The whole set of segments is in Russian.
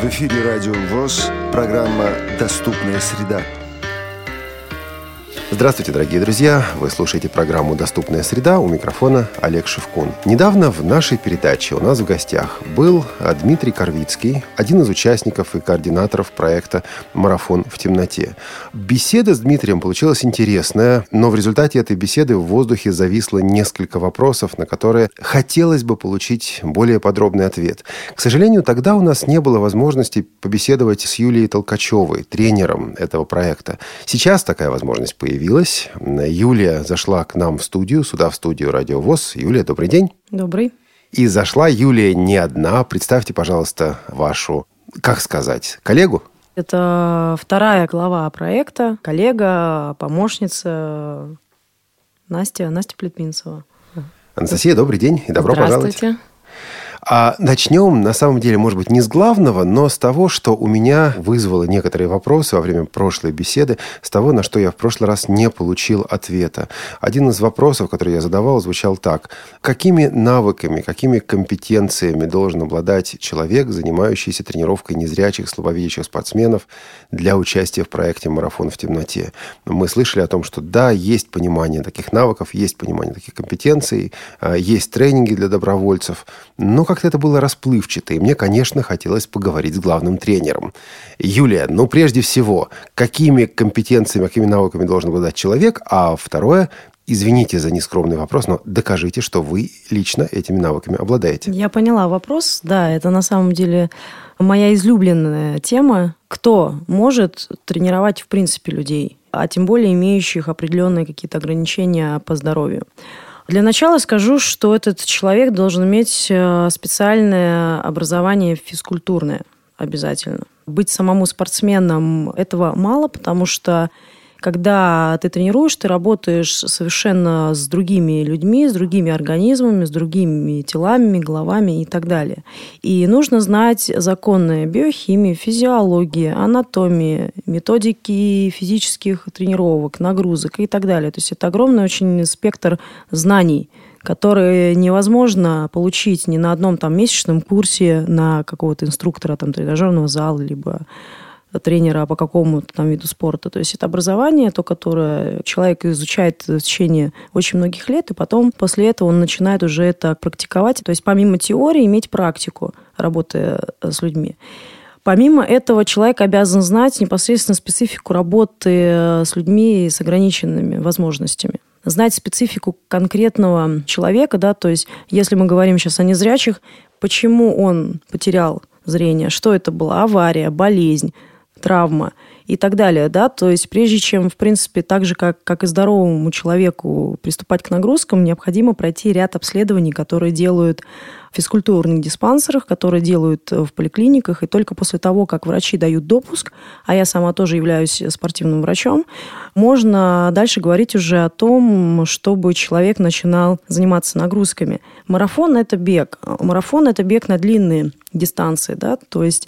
В эфире Радио ВОЗ, программа «Доступная среда». Здравствуйте, дорогие друзья! Вы слушаете программу «Доступная среда» у микрофона Олег Шевкун. Недавно в нашей передаче у нас в гостях был Дмитрий Корвицкий, один из участников и координаторов проекта «Марафон в темноте». Беседа с Дмитрием получилась интересная, но в результате этой беседы в воздухе зависло несколько вопросов, на которые хотелось бы получить более подробный ответ. К сожалению, тогда у нас не было возможности побеседовать с Юлией Толкачевой, тренером этого проекта. Сейчас такая возможность появилась появилась. Юлия зашла к нам в студию, сюда в студию Радио ВОЗ. Юлия, добрый день. Добрый. И зашла Юлия не одна. Представьте, пожалуйста, вашу, как сказать, коллегу? Это вторая глава проекта, коллега, помощница Настя, Настя Плетминцева. Анастасия, добрый день и добро Здравствуйте. пожаловать. А начнем, на самом деле, может быть, не с главного, но с того, что у меня вызвало некоторые вопросы во время прошлой беседы, с того, на что я в прошлый раз не получил ответа. Один из вопросов, который я задавал, звучал так. Какими навыками, какими компетенциями должен обладать человек, занимающийся тренировкой незрячих, слабовидящих спортсменов для участия в проекте «Марафон в темноте»? Мы слышали о том, что да, есть понимание таких навыков, есть понимание таких компетенций, а, есть тренинги для добровольцев, но как-то это было расплывчато, и мне, конечно, хотелось поговорить с главным тренером. Юлия, ну, прежде всего, какими компетенциями, какими навыками должен обладать человек, а второе, извините за нескромный вопрос, но докажите, что вы лично этими навыками обладаете. Я поняла вопрос. Да, это на самом деле моя излюбленная тема. Кто может тренировать, в принципе, людей, а тем более имеющих определенные какие-то ограничения по здоровью? Для начала скажу, что этот человек должен иметь э, специальное образование физкультурное обязательно. Быть самому спортсменом этого мало, потому что когда ты тренируешь, ты работаешь совершенно с другими людьми, с другими организмами, с другими телами, головами и так далее. И нужно знать законы биохимии, физиологии, анатомии, методики физических тренировок, нагрузок и так далее. То есть это огромный очень спектр знаний, которые невозможно получить ни на одном там месячном курсе на какого-то инструктора там тренажерного зала, либо тренера по какому-то там виду спорта. То есть это образование, то, которое человек изучает в течение очень многих лет, и потом после этого он начинает уже это практиковать. То есть помимо теории иметь практику, работая с людьми. Помимо этого, человек обязан знать непосредственно специфику работы с людьми с ограниченными возможностями знать специфику конкретного человека, да, то есть если мы говорим сейчас о незрячих, почему он потерял зрение, что это была авария, болезнь, травма и так далее, да, то есть прежде чем, в принципе, так же, как, как и здоровому человеку приступать к нагрузкам, необходимо пройти ряд обследований, которые делают в физкультурных диспансерах, которые делают в поликлиниках, и только после того, как врачи дают допуск, а я сама тоже являюсь спортивным врачом, можно дальше говорить уже о том, чтобы человек начинал заниматься нагрузками. Марафон – это бег. Марафон – это бег на длинные дистанции, да, то есть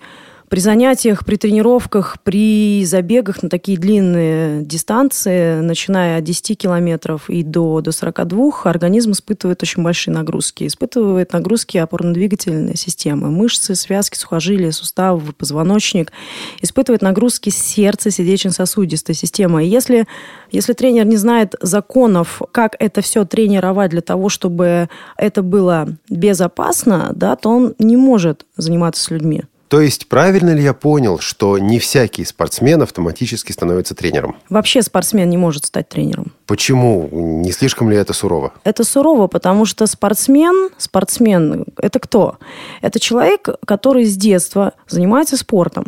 при занятиях, при тренировках, при забегах на такие длинные дистанции, начиная от 10 километров и до, до 42, организм испытывает очень большие нагрузки. Испытывает нагрузки опорно-двигательной системы, мышцы, связки, сухожилия, суставы, позвоночник. Испытывает нагрузки сердца, сердечно-сосудистой системы. И если, если тренер не знает законов, как это все тренировать для того, чтобы это было безопасно, да, то он не может заниматься с людьми. То есть правильно ли я понял, что не всякий спортсмен автоматически становится тренером? Вообще спортсмен не может стать тренером. Почему? Не слишком ли это сурово? Это сурово, потому что спортсмен, спортсмен – это кто? Это человек, который с детства занимается спортом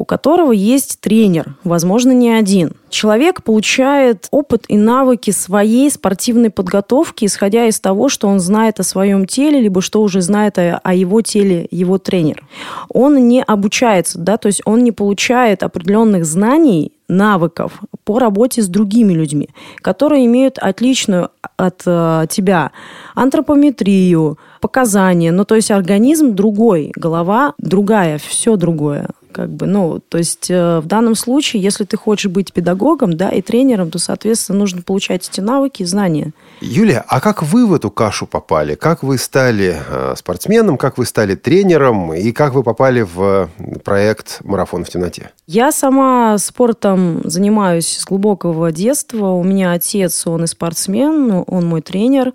у которого есть тренер, возможно, не один. Человек получает опыт и навыки своей спортивной подготовки, исходя из того, что он знает о своем теле, либо что уже знает о, о его теле его тренер. Он не обучается, да, то есть он не получает определенных знаний, навыков по работе с другими людьми, которые имеют отличную от э, тебя антропометрию, показания. Ну, то есть организм другой, голова другая, все другое. Как бы, ну, то есть э, в данном случае, если ты хочешь быть педагогом, да, и тренером, то, соответственно, нужно получать эти навыки и знания. Юлия, а как вы в эту кашу попали? Как вы стали э, спортсменом, как вы стали тренером и как вы попали в проект «Марафон в темноте»? Я сама спортом занимаюсь с глубокого детства. У меня отец, он и спортсмен, он мой тренер.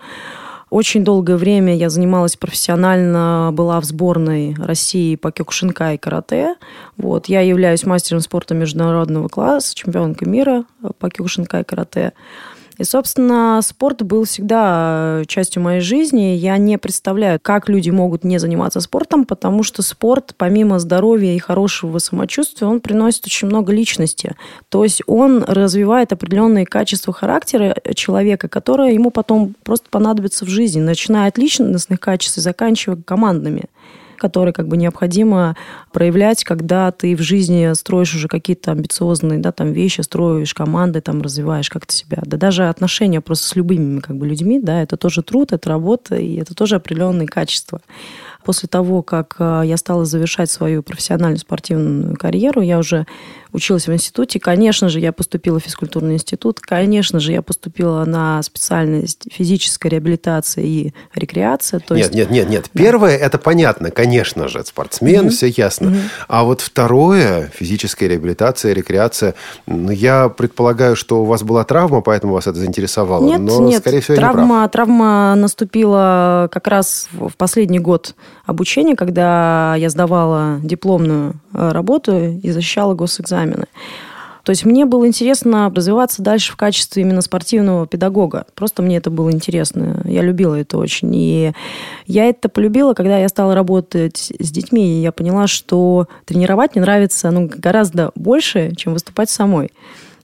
Очень долгое время я занималась профессионально, была в сборной России по кёкушинка и карате. Вот. Я являюсь мастером спорта международного класса, чемпионкой мира по кёкушинка и карате. И, собственно, спорт был всегда э, частью моей жизни. Я не представляю, как люди могут не заниматься спортом, потому что спорт, помимо здоровья и хорошего самочувствия, он приносит очень много личности. То есть он развивает определенные качества характера человека, которые ему потом просто понадобятся в жизни, начиная от личностных качеств и заканчивая командными которые как бы необходимо проявлять, когда ты в жизни строишь уже какие-то амбициозные да, там, вещи, строишь команды, там, развиваешь как-то себя. Да даже отношения просто с любыми как бы, людьми, да, это тоже труд, это работа, и это тоже определенные качества. После того, как э, я стала завершать свою профессиональную спортивную карьеру, я уже училась в институте. Конечно же, я поступила в физкультурный институт. Конечно же, я поступила на специальность физическая реабилитация и рекреация. То нет, есть... нет, нет, нет. Первое, это понятно, конечно же, спортсмен, mm-hmm. все ясно. Mm-hmm. А вот второе, физическая реабилитация, рекреация, ну, я предполагаю, что у вас была травма, поэтому вас это заинтересовало. Нет, но, нет, скорее всего, травма, травма наступила как раз в последний год обучения, когда я сдавала дипломную э, работу и защищала госэкзамены. То есть мне было интересно развиваться дальше в качестве именно спортивного педагога. Просто мне это было интересно. Я любила это очень. И я это полюбила, когда я стала работать с детьми. И я поняла, что тренировать мне нравится ну, гораздо больше, чем выступать самой.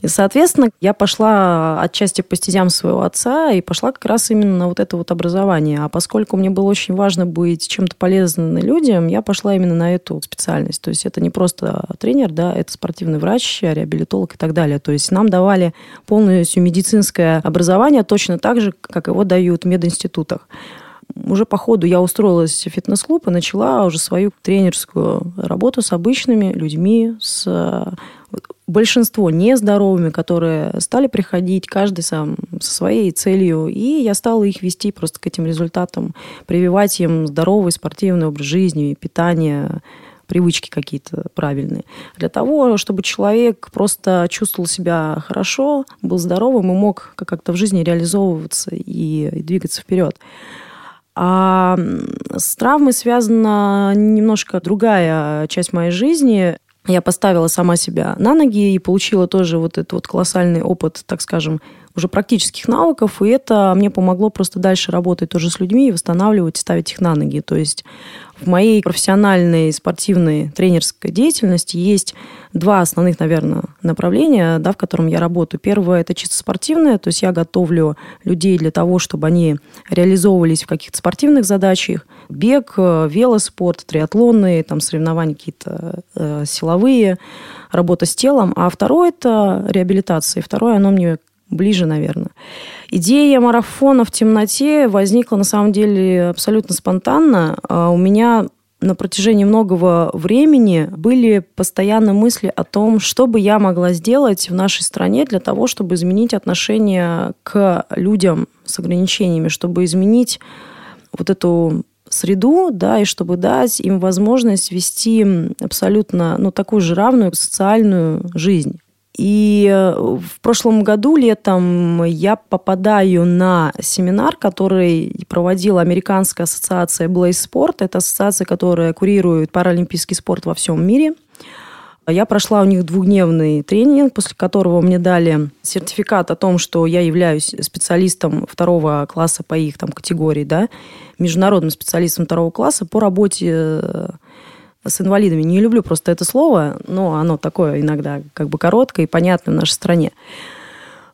И, соответственно, я пошла отчасти по стезям своего отца и пошла как раз именно на вот это вот образование. А поскольку мне было очень важно быть чем-то полезным людям, я пошла именно на эту специальность. То есть это не просто тренер, да, это спортивный врач, реабилитолог и так далее. То есть нам давали полностью медицинское образование точно так же, как его дают в мединститутах уже по ходу я устроилась в фитнес-клуб и начала уже свою тренерскую работу с обычными людьми, с большинство нездоровыми, которые стали приходить, каждый сам со своей целью, и я стала их вести просто к этим результатам, прививать им здоровый спортивный образ жизни, питание, привычки какие-то правильные. Для того, чтобы человек просто чувствовал себя хорошо, был здоровым и мог как-то в жизни реализовываться и двигаться вперед. А с травмой связана немножко другая часть моей жизни. Я поставила сама себя на ноги и получила тоже вот этот вот колоссальный опыт, так скажем, уже практических навыков, и это мне помогло просто дальше работать тоже с людьми и восстанавливать, ставить их на ноги. То есть в моей профессиональной спортивной тренерской деятельности есть два основных, наверное, направления, да, в котором я работаю. Первое – это чисто спортивное, то есть я готовлю людей для того, чтобы они реализовывались в каких-то спортивных задачах. Бег, велоспорт, триатлонные, там, соревнования какие-то э, силовые, работа с телом. А второе – это реабилитация. Второе, оно мне ближе, наверное. Идея марафона в темноте возникла на самом деле абсолютно спонтанно. А у меня на протяжении многого времени были постоянно мысли о том, что бы я могла сделать в нашей стране для того, чтобы изменить отношение к людям с ограничениями, чтобы изменить вот эту среду, да, и чтобы дать им возможность вести абсолютно, ну, такую же равную социальную жизнь. И э, в прошлом году летом я попадаю на семинар, который проводила Американская ассоциация Blaze Sport. Это ассоциация, которая курирует паралимпийский спорт во всем мире. Я прошла у них двухдневный тренинг, после которого мне дали сертификат о том, что я являюсь специалистом второго класса по их там, категории, да, международным специалистом второго класса по работе э, с инвалидами. Не люблю просто это слово, но оно такое иногда как бы короткое и понятное в нашей стране.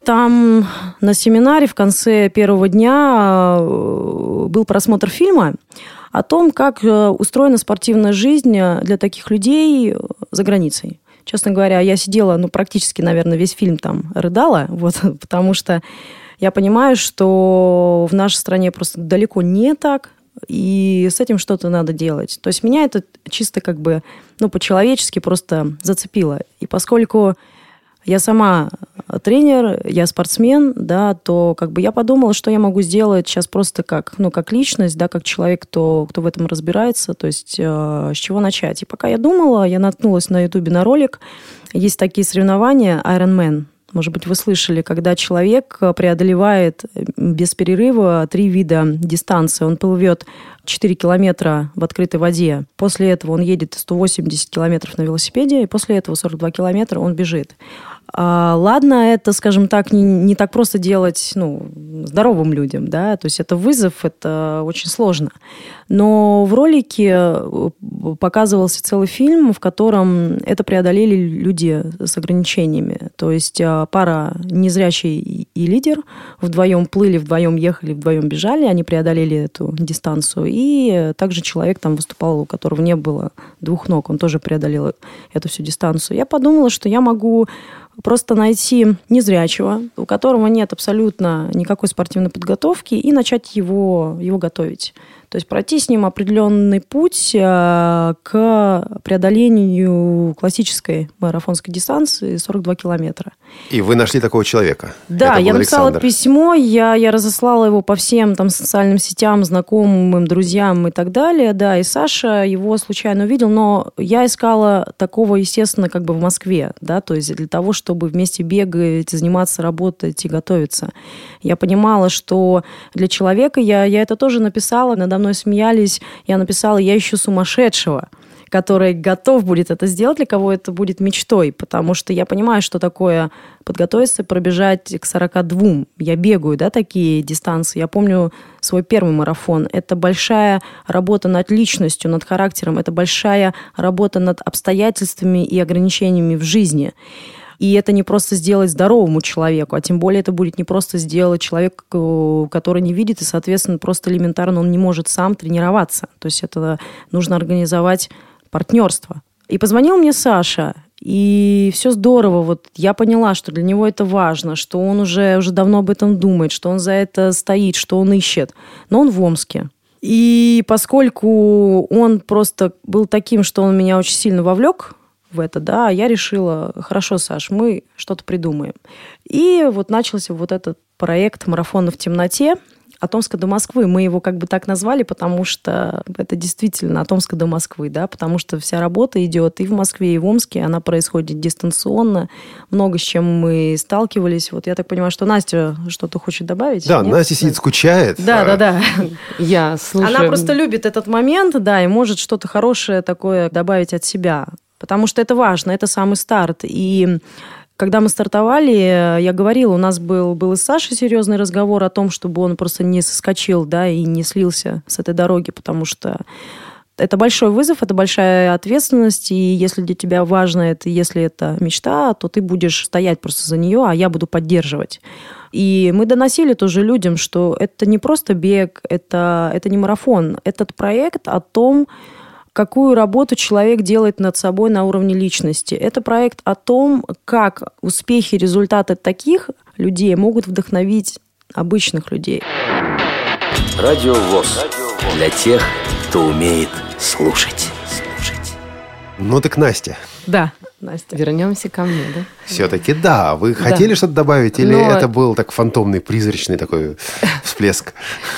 Там на семинаре в конце первого дня э, был просмотр фильма о том, как э, устроена спортивная жизнь для таких людей за границей. Честно говоря, я сидела, ну, практически, наверное, весь фильм там рыдала, вот, потому что я понимаю, что в нашей стране просто далеко не так и с этим что-то надо делать. То есть меня это чисто как бы, ну, по-человечески просто зацепило. И поскольку я сама тренер, я спортсмен, да, то как бы я подумала, что я могу сделать сейчас просто как, ну, как личность, да, как человек, кто, кто в этом разбирается, то есть э, с чего начать. И пока я думала, я наткнулась на ютубе на ролик, есть такие соревнования Iron Man, может быть, вы слышали, когда человек преодолевает без перерыва три вида дистанции. Он плывет 4 километра в открытой воде. После этого он едет 180 километров на велосипеде, и после этого 42 километра он бежит. А, ладно, это, скажем так, не, не так просто делать ну, здоровым людям, да, то есть это вызов, это очень сложно. Но в ролике э, показывался целый фильм, в котором это преодолели люди с ограничениями. То есть а, пара незрячий и лидер вдвоем плыли, вдвоем ехали, вдвоем бежали, они преодолели эту дистанцию. И также человек там выступал, у которого не было двух ног, он тоже преодолел эту всю дистанцию. Я подумала, что я могу просто найти незрячего, у которого нет абсолютно никакой спортивной подготовки, и начать его, его готовить. То есть пройти с ним определенный путь э, к преодолению классической марафонской дистанции 42 километра. И вы нашли такого человека? Да, я написала Александр. письмо, я, я разослала его по всем там социальным сетям, знакомым, друзьям и так далее. Да, и Саша его случайно увидел, но я искала такого, естественно, как бы в Москве, да, то есть для того, чтобы вместе бегать, заниматься, работать и готовиться. Я понимала, что для человека, я, я это тоже написала, надо надо мной смеялись, я написала, я ищу сумасшедшего который готов будет это сделать, для кого это будет мечтой, потому что я понимаю, что такое подготовиться, пробежать к 42. Я бегаю, да, такие дистанции. Я помню свой первый марафон. Это большая работа над личностью, над характером, это большая работа над обстоятельствами и ограничениями в жизни. И это не просто сделать здоровому человеку, а тем более это будет не просто сделать человек, э, который не видит, и, соответственно, просто элементарно он не может сам тренироваться. То есть это нужно организовать партнерство. И позвонил мне Саша, и все здорово. Вот я поняла, что для него это важно, что он уже, уже давно об этом думает, что он за это стоит, что он ищет. Но он в Омске. И поскольку он просто был таким, что он меня очень сильно вовлек в это, да, я решила, хорошо, Саш, мы что-то придумаем. И вот начался вот этот проект «Марафон в темноте», от Омска до Москвы. Мы его как бы так назвали, потому что это действительно от Омска до Москвы, да, потому что вся работа идет и в Москве, и в Омске, она происходит дистанционно. Много с чем мы сталкивались. Вот я так понимаю, что Настя что-то хочет добавить. Да, Нет? Настя сидит, скучает. Да, да, да. Я слушаю. Она просто любит этот момент, да, и может что-то хорошее такое добавить от себя потому что это важно, это самый старт. И когда мы стартовали, я говорила, у нас был, был и с Сашей серьезный разговор о том, чтобы он просто не соскочил, да, и не слился с этой дороги, потому что это большой вызов, это большая ответственность, и если для тебя важно это, если это мечта, то ты будешь стоять просто за нее, а я буду поддерживать. И мы доносили тоже людям, что это не просто бег, это, это не марафон. Этот проект о том, какую работу человек делает над собой на уровне личности. Это проект о том, как успехи, результаты таких людей могут вдохновить обычных людей. Радио ВОЗ. Для тех, кто умеет слушать. Ну так Настя. Да. Настя. Вернемся ко мне, да? Все-таки да. Вы да. хотели что-то добавить или Но... это был так фантомный, призрачный такой всплеск?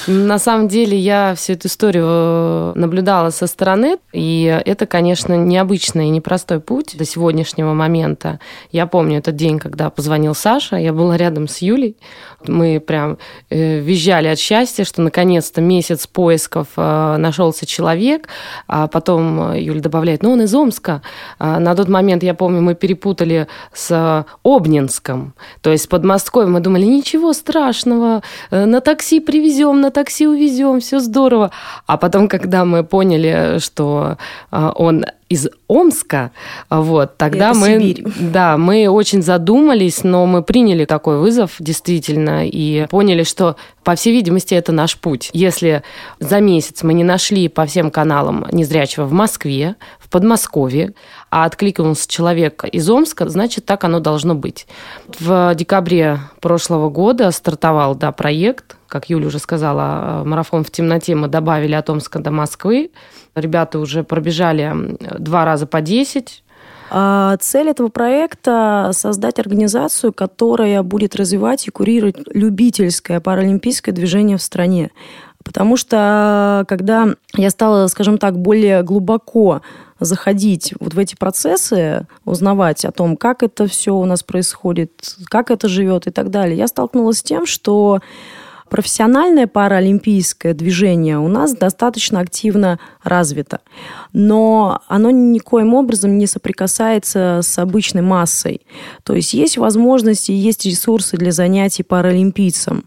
На самом деле я всю эту историю э, наблюдала со стороны, и это, конечно, необычный и непростой путь до сегодняшнего момента. Я помню этот день, когда позвонил Саша, я была рядом с Юлей, мы прям э, визжали от счастья, что наконец-то месяц поисков э, нашелся человек, а потом Юля добавляет, ну он из Омска. А на тот момент я помню, мы перепутали с Обнинском, то есть под Москвой. Мы думали, ничего страшного, э, на такси привезем, на такси увезем, все здорово. А потом, когда мы поняли, что э, он из Омска, вот, тогда Это мы, Сибирь. да, мы очень задумались, но мы приняли такой вызов действительно и поняли, что, по всей видимости, это наш путь. Если за месяц мы не нашли по всем каналам незрячего в Москве, в Подмосковье, а откликнулся человек из Омска, значит, так оно должно быть. В декабре прошлого года стартовал, да, проект как Юля уже сказала, марафон в темноте мы добавили от Омска до Москвы. Ребята уже пробежали два раза по 10. А цель этого проекта – создать организацию, которая будет развивать и курировать любительское паралимпийское движение в стране. Потому что когда я стала, скажем так, более глубоко заходить вот в эти процессы, узнавать о том, как это все у нас происходит, как это живет и так далее, я столкнулась с тем, что профессиональное паралимпийское движение у нас достаточно активно развито, но оно никоим образом не соприкасается с обычной массой. То есть есть возможности, есть ресурсы для занятий паралимпийцам.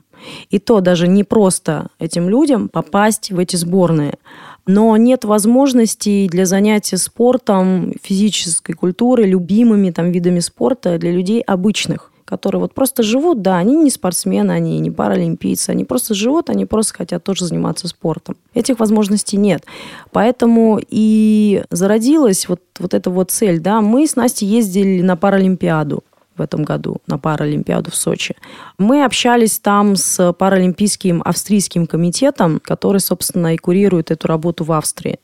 И то даже не просто этим людям попасть в эти сборные. Но нет возможностей для занятия спортом, физической культурой, любимыми там видами спорта для людей обычных которые вот просто живут, да, они не спортсмены, они не паралимпийцы, они просто живут, они просто хотят тоже заниматься спортом. Этих возможностей нет. Поэтому и зародилась вот, вот эта вот цель, да, мы с Настей ездили на Паралимпиаду в этом году на Паралимпиаду в Сочи. Мы общались там с Паралимпийским австрийским комитетом, который, собственно, и курирует эту работу в Австрии.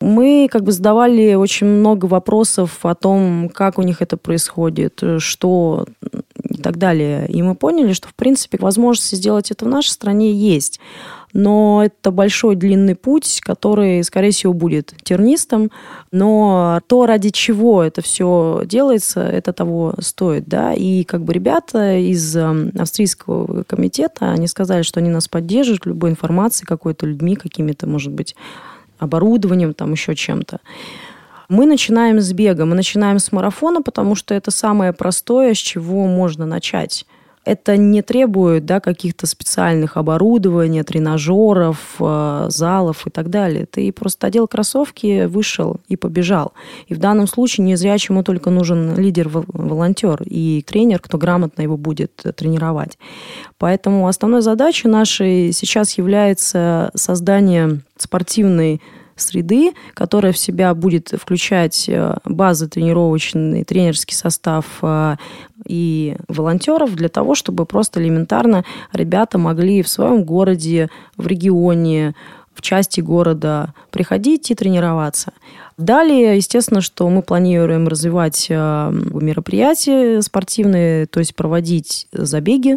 Мы как бы задавали очень много вопросов о том, как у них это происходит, что так далее. И мы поняли, что, в принципе, возможность сделать это в нашей стране есть но это большой длинный путь, который, скорее всего, будет тернистым, но то, ради чего это все делается, это того стоит, да, и как бы ребята из эм, австрийского комитета, они сказали, что они нас поддерживают любой информацией какой-то, людьми какими-то, может быть, оборудованием, там еще чем-то. Мы начинаем с бега, мы начинаем с марафона, потому что это самое простое, с чего можно начать это не требует да, каких-то специальных оборудований, тренажеров, э, залов и так далее. Ты просто одел кроссовки, вышел и побежал. И в данном случае незрячему только нужен лидер-волонтер и тренер, кто грамотно его будет тренировать. Поэтому основной задачей нашей сейчас является создание спортивной среды, которая в себя будет включать э, базы тренировочный, тренерский состав э, и волонтеров для того, чтобы просто элементарно ребята могли в своем городе, в регионе, в части города приходить и тренироваться. Далее, естественно, что мы планируем развивать э, мероприятия спортивные, то есть проводить забеги,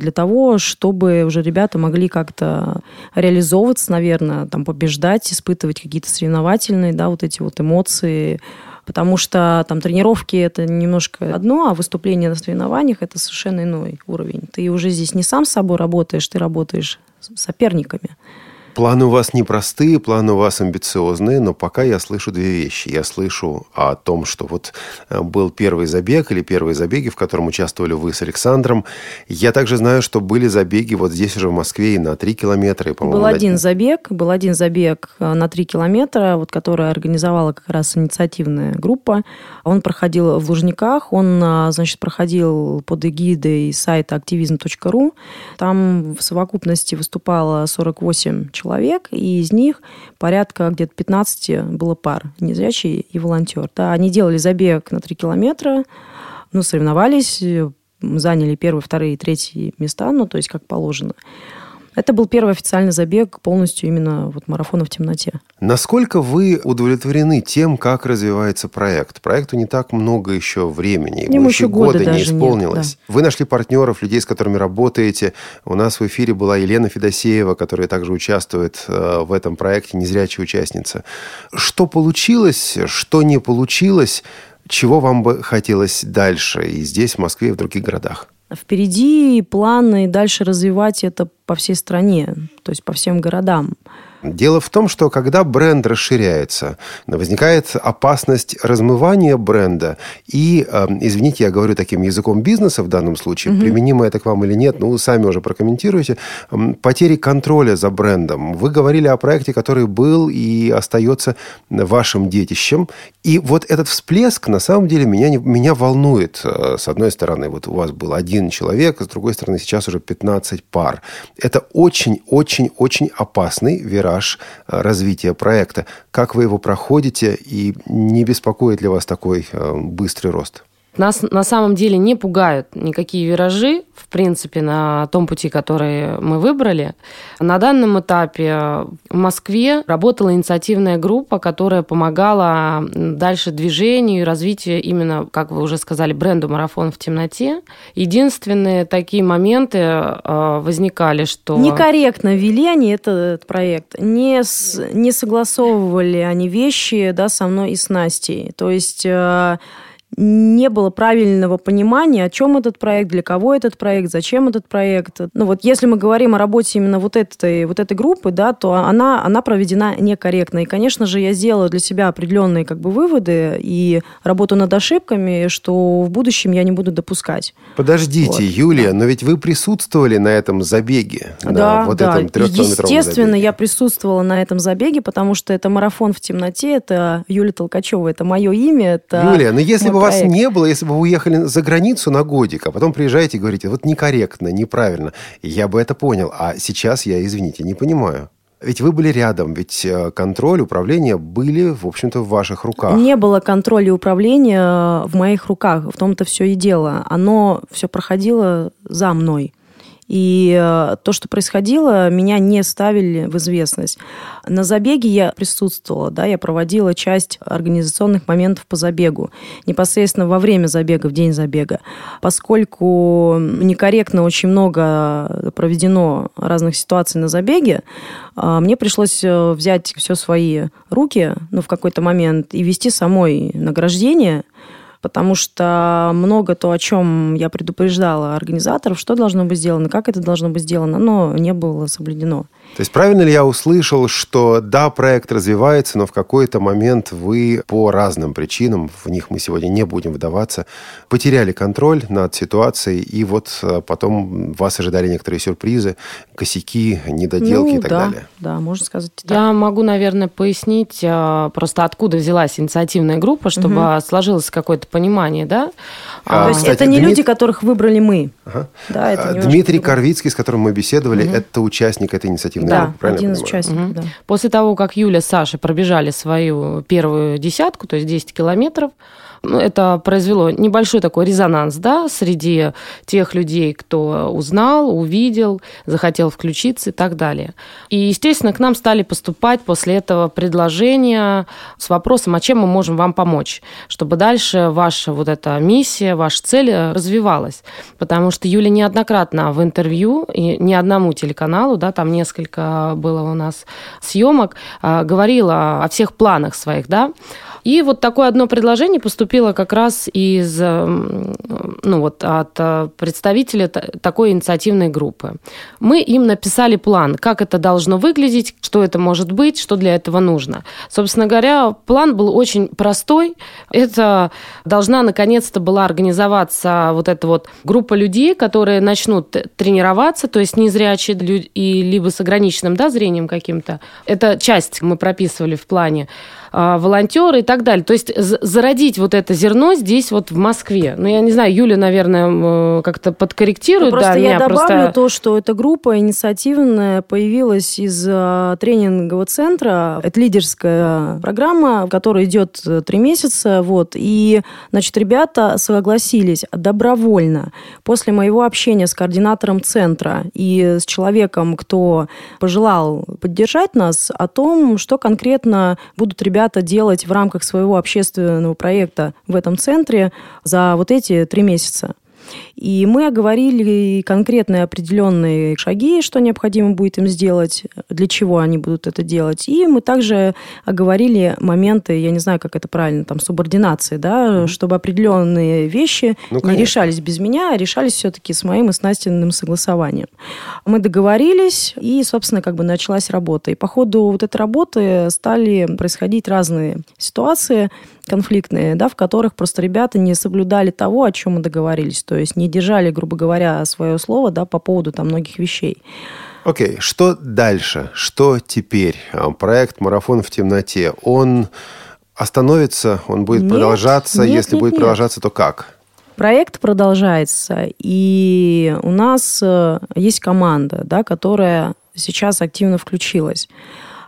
для того, чтобы уже ребята могли как-то реализовываться, наверное, там, побеждать, испытывать какие-то соревновательные, да, вот эти вот эмоции, потому что там тренировки это немножко одно, а выступление на соревнованиях это совершенно иной уровень. Ты уже здесь не сам с собой работаешь, ты работаешь с соперниками. Планы у вас непростые, планы у вас амбициозные, но пока я слышу две вещи. Я слышу о том, что вот э, был первый забег или первые забеги, в котором участвовали вы с Александром. Я также знаю, что были забеги вот здесь уже в Москве и на 3 километра. И, был один забег, был один забег э, на 3 километра, вот, который организовала как раз инициативная группа. Он проходил в Лужниках, он, э, значит, проходил под эгидой сайта активизм.ру. Там в совокупности выступало 48 человек, и из них порядка где-то 15 было пар, незрячий и волонтер. Да, они делали забег на 3 километра, ну, соревновались, заняли первые, вторые, третьи места, ну, то есть как положено. Это был первый официальный забег полностью именно вот марафона в темноте. Насколько вы удовлетворены тем, как развивается проект? Проекту не так много еще времени. Ему еще года, года не исполнилось. Нет, да. Вы нашли партнеров, людей, с которыми работаете. У нас в эфире была Елена Федосеева, которая также участвует э, в этом проекте, незрячая участница. Что получилось, что не получилось? Чего вам бы хотелось дальше и здесь, в Москве, и в других городах? Впереди планы дальше развивать это по всей стране, то есть по всем городам. Дело в том, что когда бренд расширяется, возникает опасность размывания бренда. И, эм, извините, я говорю таким языком бизнеса в данном случае, угу. применимо это к вам или нет, ну, сами уже прокомментируете, эм, потери контроля за брендом. Вы говорили о проекте, который был и остается вашим детищем. И вот этот всплеск, на самом деле, меня, меня волнует. Э, с одной стороны, вот у вас был один человек, с другой стороны, сейчас уже 15 пар. Это очень-очень-очень опасный вираж вираж э, развития проекта. Как вы его проходите и не беспокоит ли вас такой э, быстрый рост? Нас на самом деле не пугают никакие виражи, в принципе, на том пути, который мы выбрали. На данном этапе в Москве работала инициативная группа, которая помогала дальше движению и развитию именно, как вы уже сказали, бренду «Марафон в темноте». Единственные такие моменты э, возникали, что... Некорректно вели они этот проект, не, с, не согласовывали они вещи да, со мной и с Настей. То есть э, не было правильного понимания, о чем этот проект, для кого этот проект, зачем этот проект. Ну вот если мы говорим о работе именно вот этой, вот этой группы, да, то она, она проведена некорректно. И, конечно же, я сделала для себя определенные как бы выводы и работу над ошибками, что в будущем я не буду допускать. Подождите, вот. Юлия, но ведь вы присутствовали на этом забеге. Да, вот да. Этом Естественно, забеге. я присутствовала на этом забеге, потому что это марафон в темноте, это Юлия Толкачева, это мое имя. Это Юлия, но если бы у вас не было, если бы вы уехали за границу на годик, а потом приезжаете и говорите, вот некорректно, неправильно, я бы это понял. А сейчас я, извините, не понимаю. Ведь вы были рядом, ведь э, контроль, управление были, в общем-то, в ваших руках. Не было контроля и управления в моих руках, в том-то все и дело. Оно все проходило за мной. И э, то, что происходило, меня не ставили в известность. На забеге я присутствовала, да, я проводила часть организационных моментов по забегу, непосредственно во время забега, в день забега. Поскольку некорректно очень много проведено разных ситуаций на забеге, э, мне пришлось э, взять все свои руки, ну, в какой-то момент, и вести самой награждение – потому что много то, о чем я предупреждала организаторов, что должно быть сделано, как это должно быть сделано, но не было соблюдено. То есть правильно ли я услышал, что да, проект развивается, но в какой-то момент вы по разным причинам, в них мы сегодня не будем вдаваться, потеряли контроль над ситуацией, и вот э, потом вас ожидали некоторые сюрпризы, косяки, недоделки ну, и так да, далее? Да, можно сказать так. Я могу, наверное, пояснить э, просто откуда взялась инициативная группа, чтобы угу. сложилось какое-то понимание, да? А, То есть кстати, это не Дмит... люди, которых выбрали мы. Ага. Да, это а, Дмитрий Корвицкий, с которым мы беседовали, угу. это участник этой инициативы да, один из участников, угу. да. После того, как Юля с Сашей пробежали свою первую десятку, то есть 10 километров, это произвело небольшой такой резонанс да, среди тех людей, кто узнал, увидел, захотел включиться и так далее. И, естественно, к нам стали поступать после этого предложения с вопросом, а чем мы можем вам помочь, чтобы дальше ваша вот эта миссия, ваша цель развивалась. Потому что Юля неоднократно в интервью, и не одному телеканалу, да, там несколько было у нас съемок, а, говорила о всех планах своих, да, и вот такое одно предложение поступило как раз из, эм, ну вот, от э, представителя такой инициативной группы. Мы им написали план, как это должно выглядеть, что это может быть, что для этого нужно. Собственно говоря, план был очень простой. Это должна наконец-то была организоваться вот эта вот группа людей, которые начнут тренироваться, то есть незрячие и либо с ограниченным да, зрением каким-то. Это часть мы прописывали в плане. А, волонтеры и так далее. То есть зародить вот это зерно здесь вот в Москве. Ну, я не знаю, Юля, наверное, как-то подкорректирует. Ну, просто да, я добавлю просто... то, что эта группа инициативная появилась из а, тренингового центра. Это лидерская программа, которая идет э, три месяца. Вот, и, значит, ребята согласились добровольно после моего общения с координатором центра и с человеком, кто пожелал поддержать нас, о том, что конкретно будут ребята ребята делать в рамках своего общественного проекта в этом центре за вот эти три месяца. И мы оговорили конкретные определенные шаги, что необходимо будет им сделать, для чего они будут это делать. И мы также оговорили моменты, я не знаю, как это правильно, там, субординации, да, mm-hmm. чтобы определенные вещи ну, не решались без меня, а решались все-таки с моим и с Настиным согласованием. Мы договорились, и, собственно, как бы началась работа. И по ходу вот этой работы стали происходить разные ситуации, конфликтные, да, в которых просто ребята не соблюдали того, о чем мы договорились, то есть не держали, грубо говоря, свое слово да, по поводу там, многих вещей. Окей, okay. что дальше? Что теперь? А, проект «Марафон в темноте», он остановится, он будет нет, продолжаться? Нет, Если нет, будет нет. продолжаться, то как? Проект продолжается, и у нас э, есть команда, да, которая сейчас активно включилась.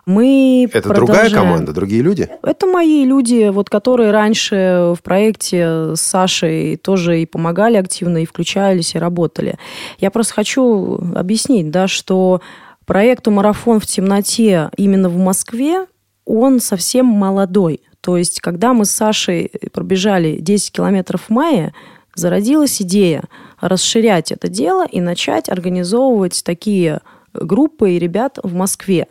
Мы Это продолжаем. другая команда, другие люди? Это мои люди, вот, которые раньше в проекте с Сашей тоже и помогали активно, и включались, и работали. Я просто хочу объяснить, да, что проекту «Марафон в темноте» именно в Москве, он совсем молодой. То есть, когда мы с Сашей пробежали 10 километров в мае, зародилась идея расширять это дело и начать организовывать такие группы и ребят в Москве.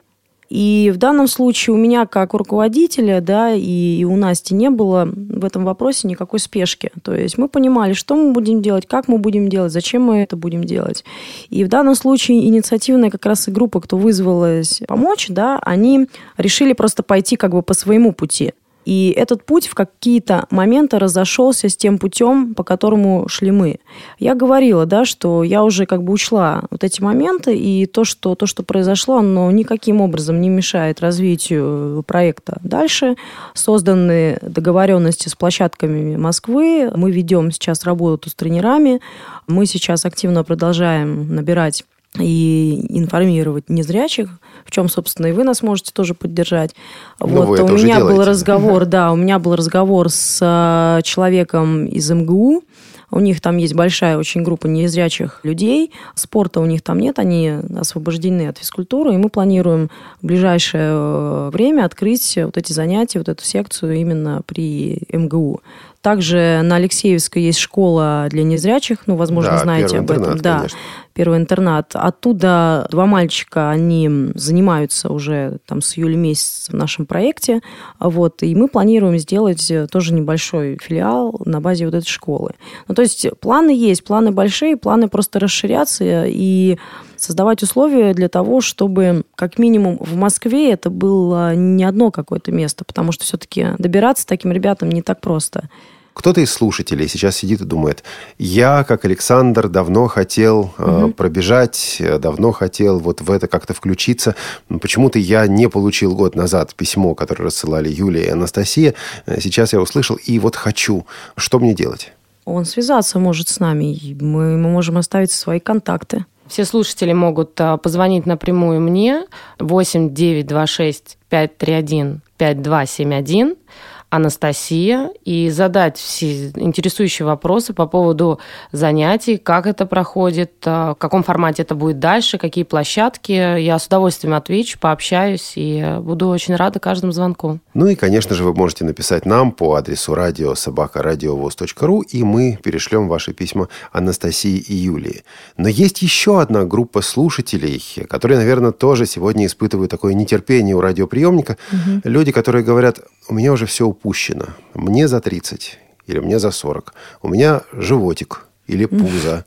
И в данном случае у меня как у руководителя, да, и, и у Насти не было в этом вопросе никакой спешки. То есть мы понимали, что мы будем делать, как мы будем делать, зачем мы это будем делать. И в данном случае инициативная как раз и группа, кто вызвалась помочь, да, они решили просто пойти как бы по своему пути. И этот путь в какие-то моменты разошелся с тем путем, по которому шли мы. Я говорила, да, что я уже как бы учла вот эти моменты, и то, что, то, что произошло, оно никаким образом не мешает развитию проекта дальше. Созданы договоренности с площадками Москвы, мы ведем сейчас работу с тренерами, мы сейчас активно продолжаем набирать и информировать незрячих, в чем, собственно, и вы нас можете тоже поддержать. Ну, вот это у меня был разговор, да, у меня был разговор с э, человеком из МГУ. У них там есть большая очень группа незрячих людей. Спорта у них там нет, они освобождены от физкультуры. И мы планируем в ближайшее э, время открыть вот эти занятия, вот эту секцию именно при МГУ. Также на Алексеевской есть школа для незрячих, ну, возможно, Да, знаете об этом. интернат, да, конечно. первый интернат. Оттуда два мальчика, они занимаются уже там с июля месяца в нашем проекте. Вот, и мы планируем сделать э, тоже небольшой филиал на базе вот этой школы. Ну, то есть планы есть, планы большие, планы просто расширяться и создавать условия для того, чтобы как минимум в Москве это было не одно какое-то место, потому что все-таки добираться таким ребятам не так просто. Кто-то из слушателей сейчас сидит и думает, я, как Александр, давно хотел э, пробежать, давно хотел вот в это как-то включиться. Но почему-то я не получил год назад письмо, которое рассылали Юлия и Анастасия. Э, Сейчас я услышал, и вот хочу. Что мне делать? Он связаться может с нами, мы, мы можем оставить свои контакты. Все слушатели могут а, позвонить напрямую мне 8 926 531 5271 Анастасия и задать все интересующие вопросы по поводу занятий, как это проходит, а, в каком формате это будет дальше, какие площадки. Я с удовольствием отвечу, пообщаюсь и буду очень рада каждому звонку. Ну и, конечно же, вы можете написать нам по адресу радиособакарадиовоз.ру, и мы перешлем ваши письма Анастасии и Юлии. Но есть еще одна группа слушателей, которые, наверное, тоже сегодня испытывают такое нетерпение у радиоприемника. Люди, которые говорят, у меня уже все упущено. Мне за 30 или мне за 40. У меня животик или пузо.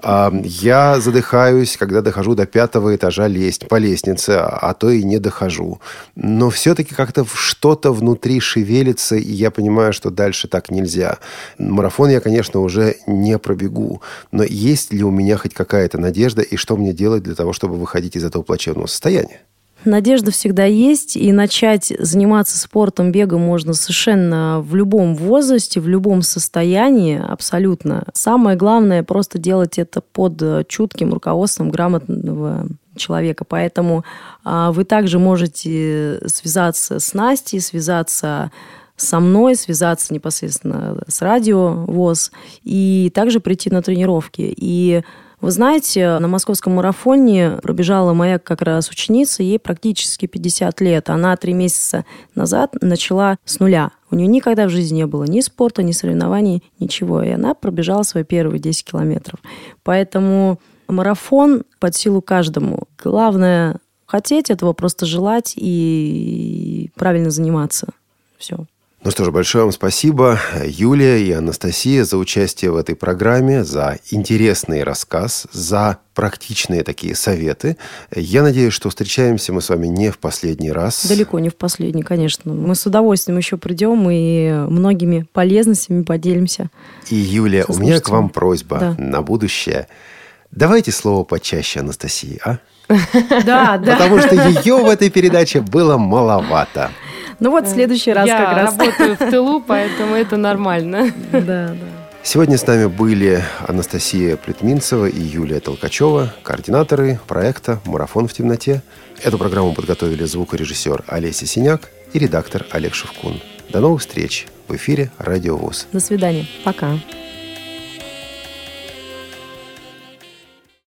А, Я задыхаюсь, когда дохожу до пятого этажа лезть по лестнице, а то и не дохожу. Но все-таки как-то что-то внутри шевелится, и я понимаю, что дальше так нельзя. Марафон я, конечно, уже не пробегу. Но есть ли у меня хоть какая-то надежда, и что мне делать для того, чтобы выходить из этого плачевного состояния? Надежда всегда есть, и начать заниматься спортом, бегом можно совершенно в любом возрасте, в любом состоянии, абсолютно. Самое главное просто делать это под чутким руководством грамотного человека. Поэтому а, вы также можете связаться с Настей, связаться со мной, связаться непосредственно с радио ВОЗ и также прийти на тренировки. И вы знаете, на московском марафоне пробежала моя как раз ученица, ей практически 50 лет. Она три месяца назад начала с нуля. У нее никогда в жизни не было ни спорта, ни соревнований, ничего. И она пробежала свои первые 10 километров. Поэтому марафон под силу каждому. Главное хотеть этого, просто желать и правильно заниматься. Все. Ну что ж, большое вам спасибо, Юлия и Анастасия, за участие в этой программе, за интересный рассказ, за практичные такие советы. Я надеюсь, что встречаемся мы с вами не в последний раз. Далеко не в последний, конечно. Мы с удовольствием еще придем и многими полезностями поделимся. И, Юлия, у меня к вам просьба Да. на будущее. Давайте слово почаще Анастасии, а? Да, Потому что ее в этой передаче было маловато. Ну вот в следующий раз Я как раз. работаю в тылу, поэтому это нормально. Да, да. Сегодня с нами были Анастасия Плетминцева и Юлия Толкачева, координаторы проекта «Марафон в темноте». Эту программу подготовили звукорежиссер Олеся Синяк и редактор Олег Шевкун. До новых встреч в эфире «Радио ВОЗ». До свидания. Пока.